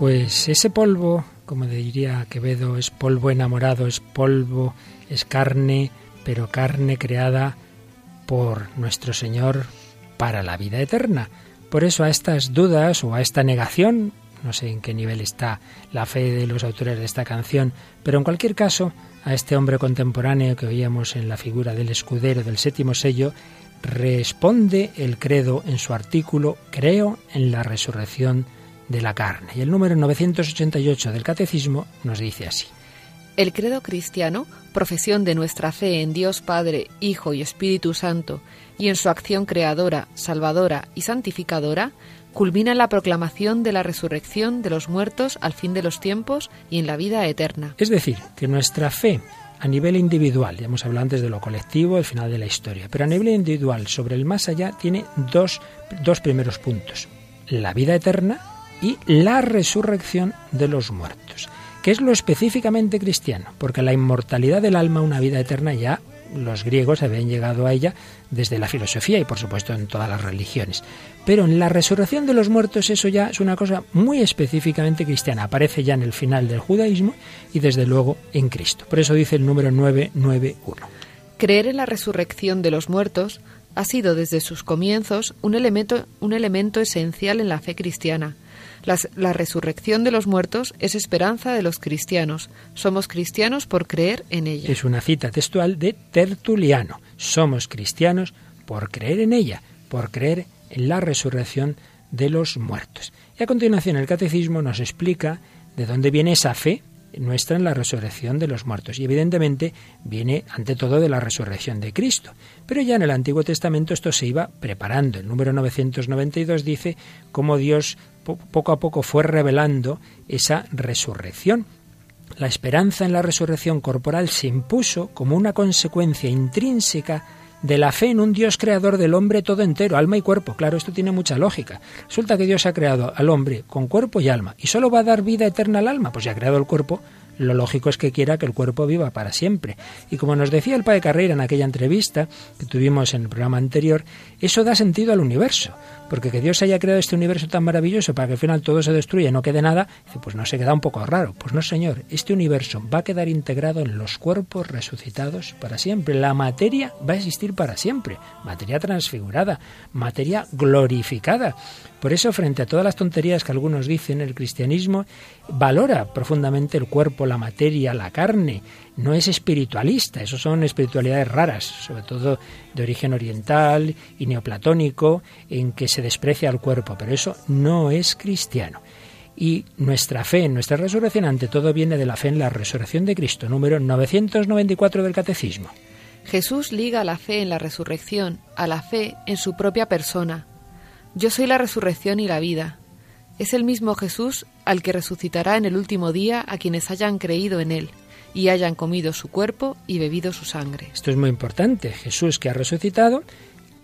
Pues ese polvo, como diría Quevedo, es polvo enamorado, es polvo, es carne, pero carne creada por nuestro Señor para la vida eterna. Por eso a estas dudas o a esta negación, no sé en qué nivel está la fe de los autores de esta canción, pero en cualquier caso, a este hombre contemporáneo que oíamos en la figura del escudero del séptimo sello, responde el credo en su artículo Creo en la resurrección de la carne. Y el número 988 del Catecismo nos dice así. El credo cristiano, profesión de nuestra fe en Dios Padre, Hijo y Espíritu Santo, y en su acción creadora, salvadora y santificadora, culmina en la proclamación de la resurrección de los muertos al fin de los tiempos y en la vida eterna. Es decir, que nuestra fe a nivel individual, ya hemos hablado antes de lo colectivo, el final de la historia, pero a nivel individual sobre el más allá tiene dos, dos primeros puntos. La vida eterna y la resurrección de los muertos, que es lo específicamente cristiano, porque la inmortalidad del alma, una vida eterna, ya los griegos habían llegado a ella desde la filosofía y por supuesto en todas las religiones. Pero en la resurrección de los muertos eso ya es una cosa muy específicamente cristiana, aparece ya en el final del judaísmo y desde luego en Cristo. Por eso dice el número 991. Creer en la resurrección de los muertos ha sido desde sus comienzos un elemento, un elemento esencial en la fe cristiana la resurrección de los muertos es esperanza de los cristianos. Somos cristianos por creer en ella. Es una cita textual de Tertuliano. Somos cristianos por creer en ella, por creer en la resurrección de los muertos. Y a continuación el catecismo nos explica de dónde viene esa fe nuestra en la resurrección de los muertos. Y evidentemente viene ante todo de la resurrección de Cristo. Pero ya en el Antiguo Testamento esto se iba preparando. El número 992 dice cómo Dios poco a poco fue revelando esa resurrección. La esperanza en la resurrección corporal se impuso como una consecuencia intrínseca de la fe en un Dios creador del hombre todo entero, alma y cuerpo. Claro, esto tiene mucha lógica. Resulta que Dios ha creado al hombre con cuerpo y alma y solo va a dar vida eterna al alma, pues ya ha creado el cuerpo, lo lógico es que quiera que el cuerpo viva para siempre. Y como nos decía el padre Carrera en aquella entrevista que tuvimos en el programa anterior, eso da sentido al universo. Porque que Dios haya creado este universo tan maravilloso para que al final todo se destruya y no quede nada, pues no se queda un poco raro. Pues no, señor, este universo va a quedar integrado en los cuerpos resucitados para siempre. La materia va a existir para siempre. Materia transfigurada, materia glorificada. Por eso, frente a todas las tonterías que algunos dicen, el cristianismo valora profundamente el cuerpo, la materia, la carne. No es espiritualista, eso son espiritualidades raras, sobre todo de origen oriental y neoplatónico, en que se desprecia al cuerpo, pero eso no es cristiano. Y nuestra fe en nuestra resurrección, ante todo, viene de la fe en la resurrección de Cristo, número 994 del Catecismo. Jesús liga la fe en la resurrección a la fe en su propia persona, yo soy la resurrección y la vida. Es el mismo Jesús al que resucitará en el último día a quienes hayan creído en Él y hayan comido su cuerpo y bebido su sangre. Esto es muy importante. Jesús que ha resucitado,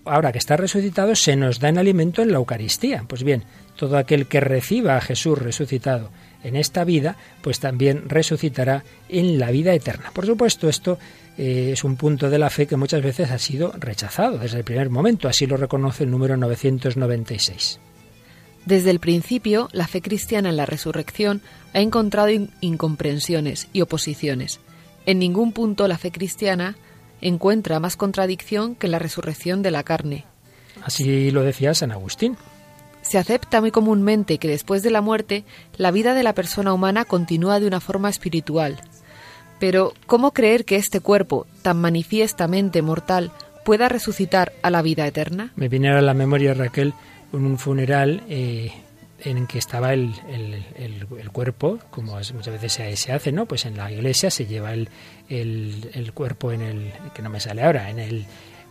ahora que está resucitado, se nos da en alimento en la Eucaristía. Pues bien, todo aquel que reciba a Jesús resucitado en esta vida, pues también resucitará en la vida eterna. Por supuesto, esto eh, es un punto de la fe que muchas veces ha sido rechazado desde el primer momento, así lo reconoce el número 996. Desde el principio, la fe cristiana en la resurrección ha encontrado incomprensiones y oposiciones. En ningún punto la fe cristiana encuentra más contradicción que la resurrección de la carne. Así lo decía San Agustín. Se acepta muy comúnmente que después de la muerte la vida de la persona humana continúa de una forma espiritual, pero, ¿cómo creer que este cuerpo, tan manifiestamente mortal, pueda resucitar a la vida eterna? Me viene a la memoria, Raquel, un funeral eh, en que estaba el, cuerpo, como muchas veces se, hace, ¿no? Pues en la iglesia se lleva el, el, cuerpo en el, que no me sale ahora, en el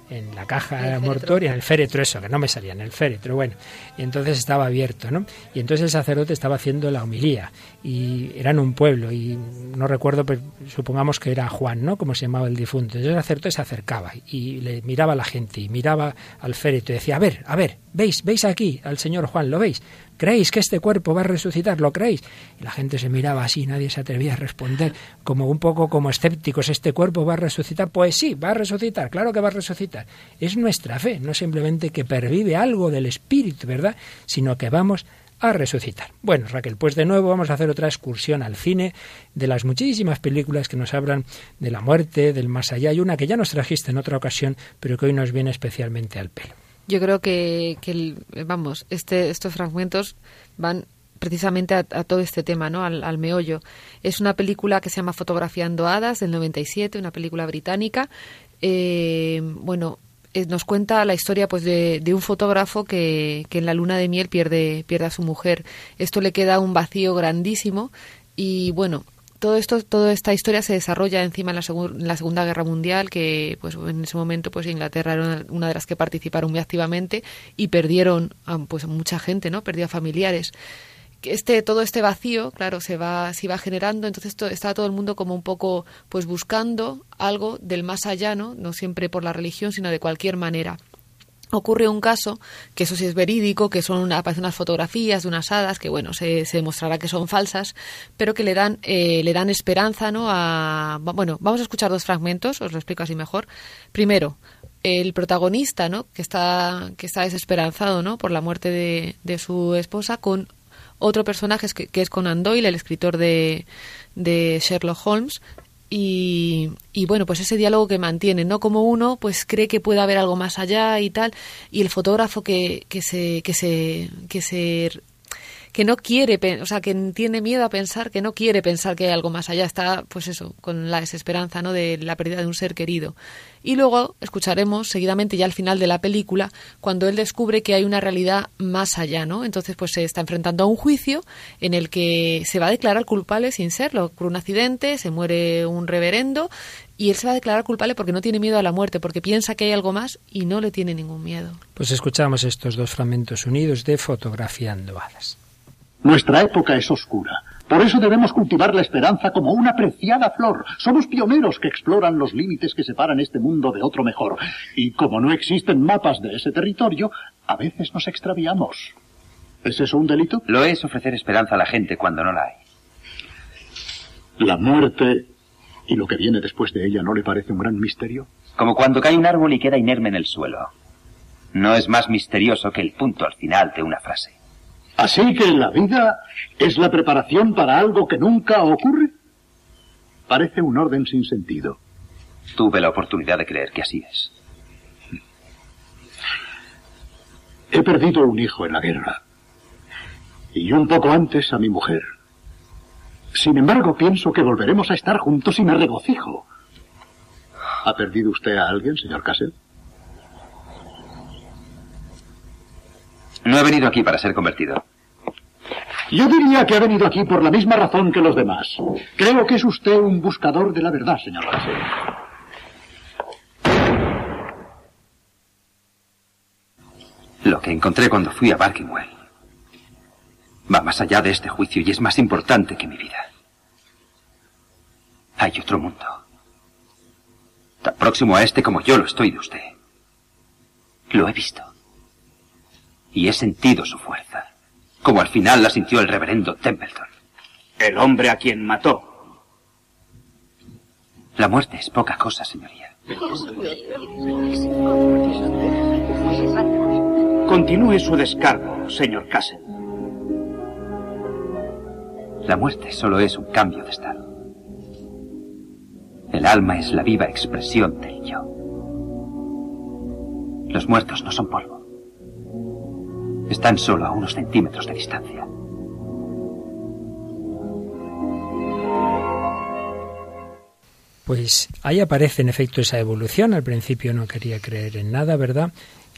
en la caja mortuoria, en el féretro, eso, que no me salía, en el féretro, bueno. Y entonces estaba abierto, ¿no? Y entonces el sacerdote estaba haciendo la homilía, y era en un pueblo, y no recuerdo, pero supongamos que era Juan, ¿no? Como se llamaba el difunto. Entonces el sacerdote se acercaba y le miraba a la gente, y miraba al féretro, y decía, a ver, a ver, ¿veis? ¿Veis aquí al señor Juan? ¿Lo veis? ¿Creéis que este cuerpo va a resucitar? ¿Lo creéis? Y la gente se miraba así, nadie se atrevía a responder, como un poco como escépticos, ¿este cuerpo va a resucitar? Pues sí, va a resucitar, claro que va a resucitar. Es nuestra fe, no simplemente que pervive algo del espíritu, ¿verdad? Sino que vamos a resucitar. Bueno, Raquel, pues de nuevo vamos a hacer otra excursión al cine de las muchísimas películas que nos hablan de la muerte, del más allá. y una que ya nos trajiste en otra ocasión, pero que hoy nos viene especialmente al pelo. Yo creo que, vamos, este, estos fragmentos van precisamente a, todo este tema, ¿no? Al, meollo. Es una película que se llama Fotografiando Hadas del 97, una película británica. Eh, bueno, eh, nos cuenta la historia pues de, un fotógrafo que, que, en la luna de miel pierde, pierde a su mujer. Esto le queda un vacío grandísimo y bueno, todo esto, toda esta historia se desarrolla encima en la, Segunda Guerra Mundial, que pues en ese momento pues Inglaterra era una, de las que participaron muy activamente y perdieron pues mucha gente, ¿no? Perdió a familiares. Este, todo este vacío, claro, se va, se va generando, entonces está todo el mundo como un poco pues buscando algo del más allá, ¿no? No siempre por la religión, sino de cualquier manera ocurre un caso, que eso sí es verídico, que son una, unas fotografías de unas hadas, que bueno, se, se demostrará que son falsas, pero que le dan, eh, le dan esperanza, ¿no? A, bueno, vamos a escuchar dos fragmentos, os lo explico así mejor. Primero, el protagonista, ¿no? Que está, que está desesperanzado, ¿no? Por la muerte de, de su esposa, con otro personaje que, que es Conan Doyle, el escritor de, de Sherlock Holmes, y, y, bueno, pues ese diálogo que mantiene, ¿no? Como uno pues cree que puede haber algo más allá y tal, y el fotógrafo que, que se, que se, que se que no quiere, o sea, que tiene miedo a pensar, que no quiere pensar que hay algo más allá, está, pues eso, con la desesperanza, ¿no? De la pérdida de un ser querido. Y luego escucharemos seguidamente ya al final de la película cuando él descubre que hay una realidad más allá, ¿no? Entonces pues se está enfrentando a un juicio en el que se va a declarar culpable sin serlo. Por un accidente se muere un reverendo y él se va a declarar culpable porque no tiene miedo a la muerte, porque piensa que hay algo más y no le tiene ningún miedo. Pues escuchamos estos dos fragmentos unidos de Fotografiando Hadas. Nuestra época es oscura por eso debemos cultivar la esperanza como una preciada flor. Somos pioneros que exploran los límites que separan este mundo de otro mejor. Y como no existen mapas de ese territorio, a veces nos extraviamos. ¿Es eso un delito? Lo es ofrecer esperanza a la gente cuando no la hay. La muerte y lo que viene después de ella no le parece un gran misterio. Como cuando cae un árbol y queda inerme en el suelo. No es más misterioso que el punto al final de una frase. Así que la vida es la preparación para algo que nunca ocurre. Parece un orden sin sentido. Tuve la oportunidad de creer que así es. He perdido un hijo en la guerra. Y un poco antes a mi mujer. Sin embargo, pienso que volveremos a estar juntos y me regocijo. ¿Ha perdido usted a alguien, señor Castle? No he venido aquí para ser convertido. Yo diría que ha venido aquí por la misma razón que los demás. Creo que es usted un buscador de la verdad, señor. Lo que encontré cuando fui a Barkingwell va más allá de este juicio y es más importante que mi vida. Hay otro mundo. Tan próximo a este como yo lo estoy de usted. Lo he visto. Y he sentido su fuerza como al final la sintió el reverendo Templeton. El hombre a quien mató. La muerte es poca cosa, señoría. Continúe su descargo, señor Castle. La muerte solo es un cambio de estado. El alma es la viva expresión del yo. Los muertos no son polvo. Están solo a unos centímetros de distancia. Pues ahí aparece en efecto esa evolución. Al principio no quería creer en nada, ¿verdad?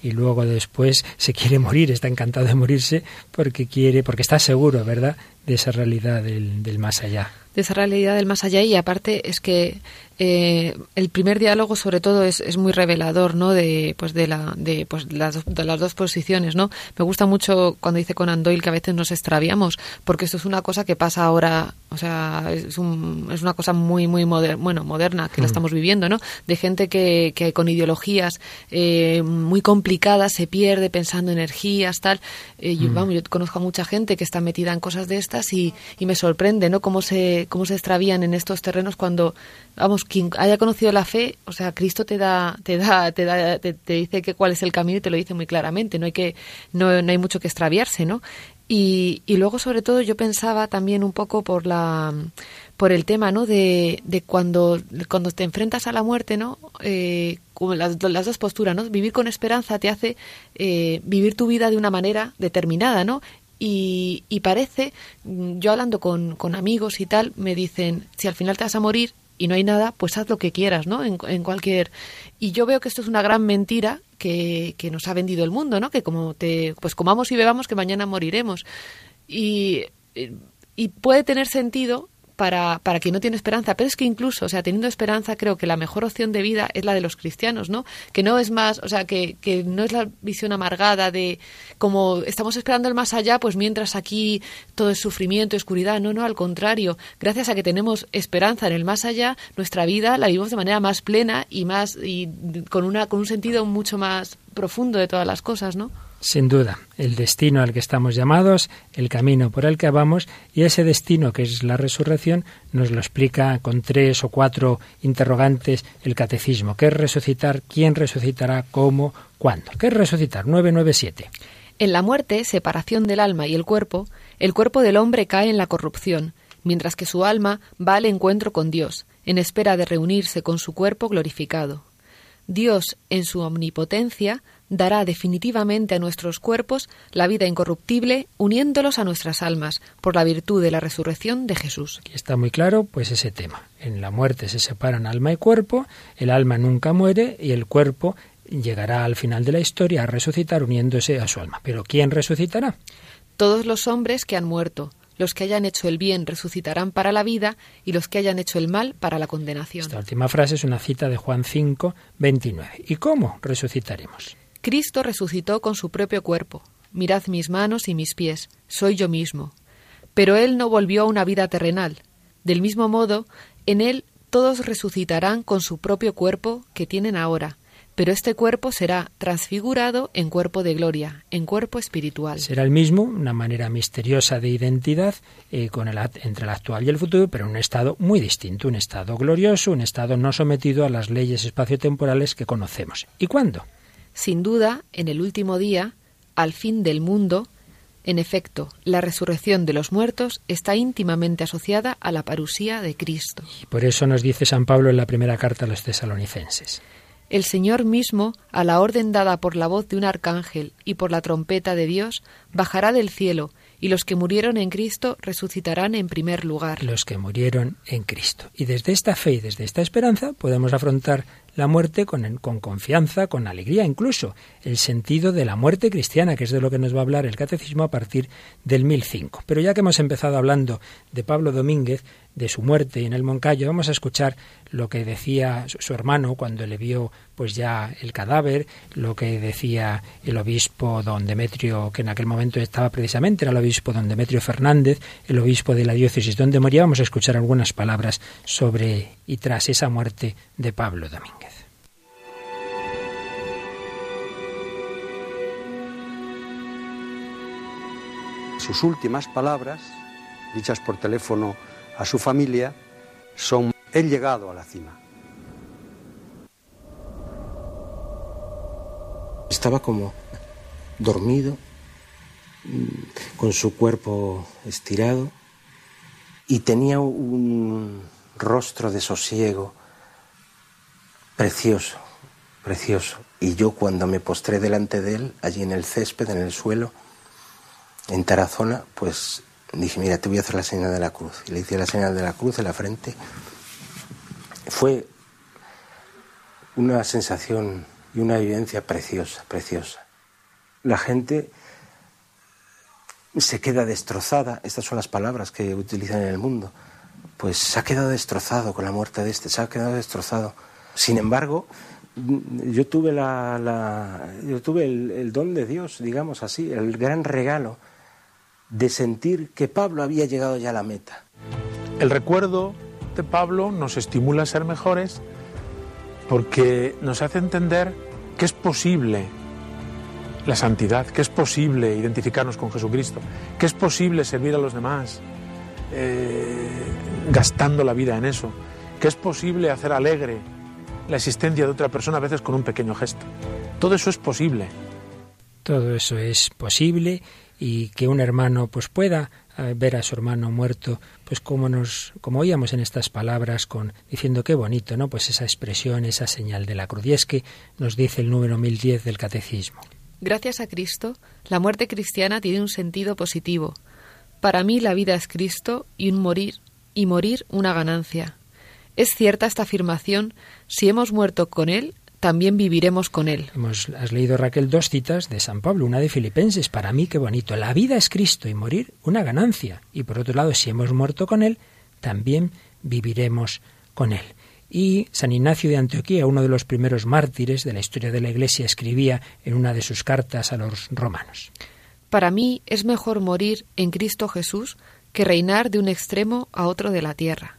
Y luego después se quiere morir, está encantado de morirse porque quiere, porque está seguro, ¿verdad?, de esa realidad del, del más allá. De esa realidad del más allá y aparte es que eh, el primer diálogo sobre todo es, es, muy revelador no de pues de la de pues las, de las dos posiciones no me gusta mucho cuando dice Conan Doyle que a veces nos extraviamos porque esto es una cosa que pasa ahora o sea es, un, es una cosa muy muy bueno moderna que la mm. estamos viviendo no de gente que, que con ideologías eh, muy complicadas se pierde pensando energías tal. Eh, yo, mm. vamos yo conozco a mucha gente que está metida en cosas de estas y, y me sorprende no cómo se cómo se extravían en estos terrenos cuando vamos, quien haya conocido la fe, o sea, Cristo te da, te da, te da, te, dice que cuál es el camino y te lo dice muy claramente. No hay que, no, no hay mucho que extraviarse, ¿no? Y, y luego, sobre todo, yo pensaba también un poco por la, por el tema, ¿no? De, de cuando, cuando te enfrentas a la muerte, ¿no? Eh, como las, las, dos posturas, ¿no? Vivir con esperanza te hace eh, vivir tu vida de una manera determinada, ¿no? Y, y, parece, yo hablando con, con, amigos y tal, me dicen, si al final te vas a morir, y no hay nada, pues haz lo que quieras, ¿no? En, en cualquier... Y yo veo que esto es una gran mentira que, que, nos ha vendido el mundo, ¿no? Que como te... Pues comamos y bebamos que mañana moriremos. Y, y puede tener sentido para, para quien no tiene esperanza. Pero es que incluso, o sea, teniendo esperanza, creo que la mejor opción de vida es la de los cristianos, ¿no? Que no es más, o sea, que, que no es la visión amargada de como estamos esperando el más allá, pues mientras aquí todo es sufrimiento, oscuridad. No, no, al contrario. Gracias a que tenemos esperanza en el más allá, nuestra vida la vivimos de manera más plena y más y con una con un sentido mucho más profundo de todas las cosas, ¿no? Sin duda, el destino al que estamos llamados, el camino por el que vamos y ese destino que es la resurrección nos lo explica con tres o cuatro interrogantes el catecismo. ¿Qué es resucitar? ¿Quién resucitará? ¿Cómo? ¿Cuándo? ¿Qué es resucitar? 997. En la muerte, separación del alma y el cuerpo, el cuerpo del hombre cae en la corrupción, mientras que su alma va al encuentro con Dios, en espera de reunirse con su cuerpo glorificado. Dios, en su omnipotencia, dará definitivamente a nuestros cuerpos la vida incorruptible, uniéndolos a nuestras almas, por la virtud de la resurrección de Jesús. Aquí está muy claro, pues ese tema. En la muerte se separan alma y cuerpo, el alma nunca muere y el cuerpo llegará al final de la historia a resucitar uniéndose a su alma. Pero ¿quién resucitará? Todos los hombres que han muerto, los que hayan hecho el bien resucitarán para la vida y los que hayan hecho el mal para la condenación. Esta última frase es una cita de Juan 5, 29. ¿Y cómo resucitaremos? Cristo resucitó con su propio cuerpo. Mirad mis manos y mis pies, soy yo mismo. Pero Él no volvió a una vida terrenal. Del mismo modo, en Él todos resucitarán con su propio cuerpo que tienen ahora, pero este cuerpo será transfigurado en cuerpo de gloria, en cuerpo espiritual. Será el mismo, una manera misteriosa de identidad eh, con el, entre el actual y el futuro, pero un estado muy distinto, un estado glorioso, un estado no sometido a las leyes espaciotemporales que conocemos. ¿Y cuándo? Sin duda, en el último día, al fin del mundo, en efecto, la resurrección de los muertos está íntimamente asociada a la parusía de Cristo. Y por eso nos dice San Pablo en la primera carta a los tesalonicenses. El Señor mismo, a la orden dada por la voz de un arcángel y por la trompeta de Dios, bajará del cielo, y los que murieron en Cristo resucitarán en primer lugar. Los que murieron en Cristo. Y desde esta fe y desde esta esperanza podemos afrontar la muerte con, con, confianza, con alegría, incluso el sentido de la muerte cristiana, que es de lo que nos va a hablar el catecismo a partir del 1005. Pero ya que hemos empezado hablando de Pablo Domínguez, de su muerte en el Moncayo, vamos a escuchar lo que decía su hermano cuando le vio pues ya el cadáver, lo que decía el obispo don Demetrio, que en aquel momento estaba precisamente, era el obispo don Demetrio Fernández, el obispo de la diócesis donde moría, vamos a escuchar algunas palabras sobre y tras esa muerte de Pablo Domínguez. Sus últimas palabras, dichas por teléfono a su familia, son he llegado a la cima. Estaba como dormido, con su cuerpo estirado, y tenía un rostro de sosiego precioso, precioso. Y yo cuando me postré delante de él, allí en el césped, en el suelo, en Tarazona, pues dije, mira, te voy a hacer la señal de la cruz. Y le hice la señal de la cruz en la frente. Fue una sensación y una vivencia preciosa, preciosa. La gente se queda destrozada, estas son las palabras que utilizan en el mundo, pues se ha quedado destrozado con la muerte de este, se ha quedado destrozado. Sin embargo, yo tuve, la, yo tuve el don de Dios, digamos así, el gran regalo de sentir que Pablo había llegado ya a la meta. El recuerdo de Pablo nos estimula a ser mejores porque nos hace entender que es posible la santidad, que es posible identificarnos con Jesucristo, que es posible servir a los demás eh, gastando la vida en eso, que es posible hacer alegre la existencia de otra persona a veces con un pequeño gesto. Todo eso es posible. Todo eso es posible y que un hermano pues pueda eh, ver a su hermano muerto, pues como nos como oíamos en estas palabras con diciendo qué bonito, ¿no? Pues esa expresión, esa señal de la cruz. Y es que nos dice el número 1010 del catecismo. Gracias a Cristo, la muerte cristiana tiene un sentido positivo. Para mí la vida es Cristo y un morir y morir una ganancia. Es cierta esta afirmación si hemos muerto con él, también viviremos con Él. Hemos, has leído, Raquel, dos citas de San Pablo, una de Filipenses. Para mí, qué bonito. La vida es Cristo y morir una ganancia. Y por otro lado, si hemos muerto con Él, también viviremos con Él. Y San Ignacio de Antioquía, uno de los primeros mártires de la historia de la Iglesia, escribía en una de sus cartas a los romanos. Para mí es mejor morir en Cristo Jesús que reinar de un extremo a otro de la tierra.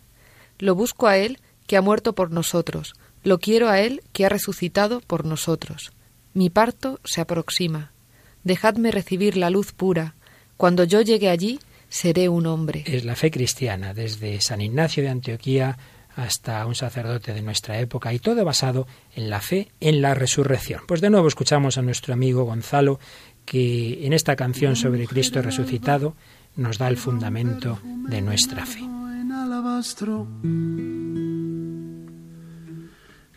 Lo busco a Él que ha muerto por nosotros, lo quiero a Él que ha resucitado por nosotros. Mi parto se aproxima. Dejadme recibir la luz pura. Cuando yo llegue allí, seré un hombre. Es la fe cristiana, desde San Ignacio de Antioquía hasta un sacerdote de nuestra época, y todo basado en la fe en la resurrección. Pues de nuevo escuchamos a nuestro amigo Gonzalo, que en esta canción sobre Cristo resucitado nos da el fundamento de nuestra fe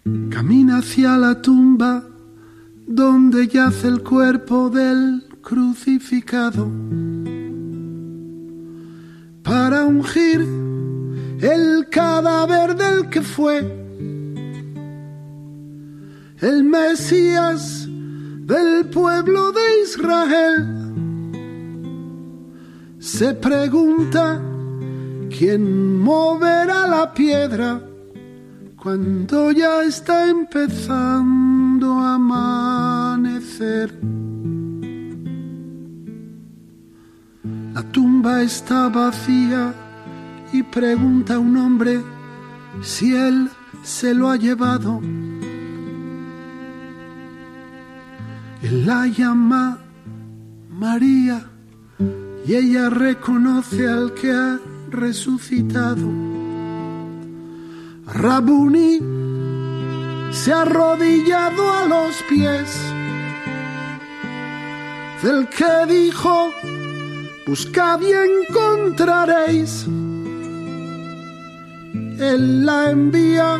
camina hacia la tumba donde yace el cuerpo del crucificado para ungir el cadáver del que fue el Mesías del pueblo de Israel. Se pregunta quién moverá la piedra cuando ya está empezando a amanecer. La tumba está vacía y pregunta a un hombre si él se lo ha llevado. Él la llama María y ella reconoce al que ha resucitado. Rabuni se ha arrodillado a los pies del que dijo, buscad y encontraréis. Él la envía.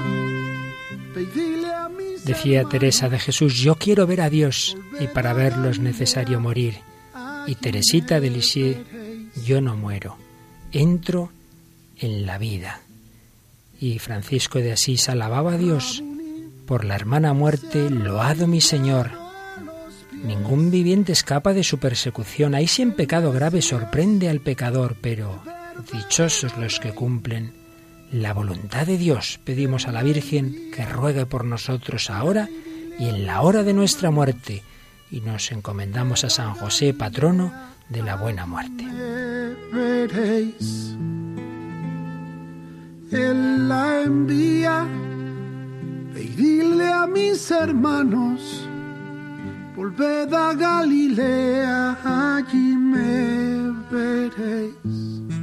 Decía Teresa de Jesús, yo quiero ver a Dios y para verlo es necesario morir. Y Teresita de Lisieux, yo no muero, entro en la vida. Y Francisco de Asís alababa a Dios por la hermana muerte, loado mi Señor. Ningún viviente escapa de su persecución. Ahí si en pecado grave sorprende al pecador, pero dichosos los que cumplen la voluntad de Dios. Pedimos a la Virgen que ruegue por nosotros ahora y en la hora de nuestra muerte. Y nos encomendamos a San José, patrono de la buena muerte. Él la envía, dile a mis hermanos, volved a Galilea, allí me veréis.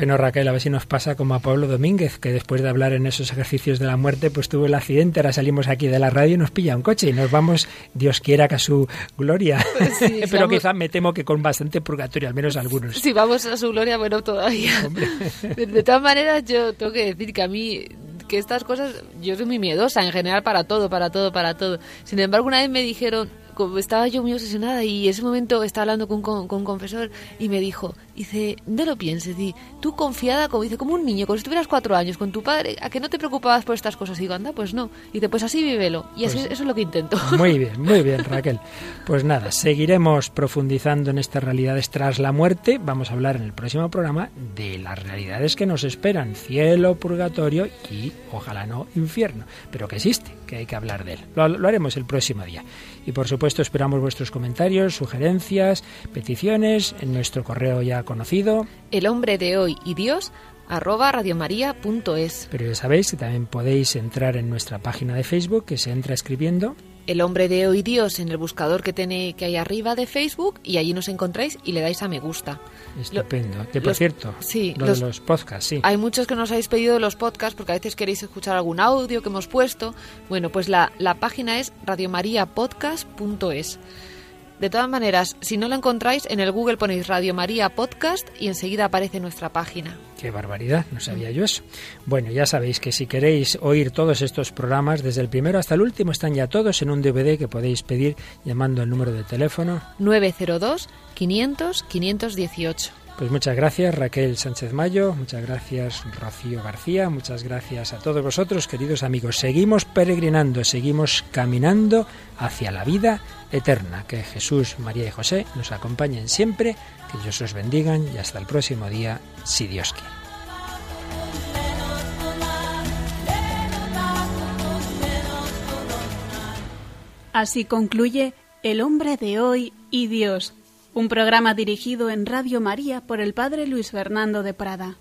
Bueno, Raquel, a ver si nos pasa como a Pablo Domínguez, que después de hablar en esos ejercicios de la muerte, pues tuvo el accidente, ahora salimos aquí de la radio y nos pilla un coche y nos vamos, Dios quiera que a su gloria. Pues [laughs] Pero quizá me temo que con bastante purgatorio, al menos algunos. Sí, vamos a su gloria, bueno, todavía. [laughs] De, de todas maneras, yo tengo que decir que a mí que estas cosas, yo soy muy miedosa en general para todo, para todo, para todo. Sin embargo, una vez me dijeron, estaba yo muy obsesionada y en ese momento estaba hablando con, con, un confesor y me dijo, dice, no lo pienses, di, tú confiada, como dice, como un niño, como si tuvieras cuatro años con tu padre, a que no te preocupabas por estas cosas. Y digo, anda, pues no. Y dice, pues así vívelo. Y pues eso es lo que intento. Muy bien, muy [laughs] bien, Raquel. Pues nada, seguiremos profundizando en estas realidades tras la muerte. Vamos a hablar en el próximo programa de las realidades que nos esperan, cielo, purgatorio y, ojalá no, infierno, pero que existe, que hay que hablar de él. lo haremos el próximo día. Y por supuesto esperamos vuestros comentarios, sugerencias, peticiones en nuestro correo ya conocido. El hombre de hoy y Dios arroba radiomaria.es. Pero ya sabéis que también podéis entrar en nuestra página de Facebook, que se entra escribiendo el hombre de hoy Dios en el buscador que tiene que hay arriba de Facebook y allí nos encontráis y le dais a me gusta. Estupendo. que por cierto, sí, lo los, de los podcasts, sí. Hay muchos que nos habéis pedido los podcasts porque a veces queréis escuchar algún audio que hemos puesto. Bueno, pues la, la página es radiomariapodcast.es. De todas maneras, si no la encontráis, en el Google ponéis Radio María Podcast y enseguida aparece nuestra página. Qué barbaridad, no sabía yo eso. Bueno, ya sabéis que si queréis oír todos estos programas, desde el primero hasta el último, están ya todos en un DVD que podéis pedir llamando al número de teléfono 902 500 518. Pues muchas gracias Raquel Sánchez Mayo, muchas gracias Rocío García, muchas gracias a todos vosotros, queridos amigos. Seguimos peregrinando, seguimos caminando hacia la vida eterna. Que Jesús, María y José nos acompañen siempre, que Dios os bendigan y hasta el próximo día, si Dios quiere. Así concluye El hombre de hoy y Dios un programa dirigido en Radio María por el Padre Luis Fernando de Prada.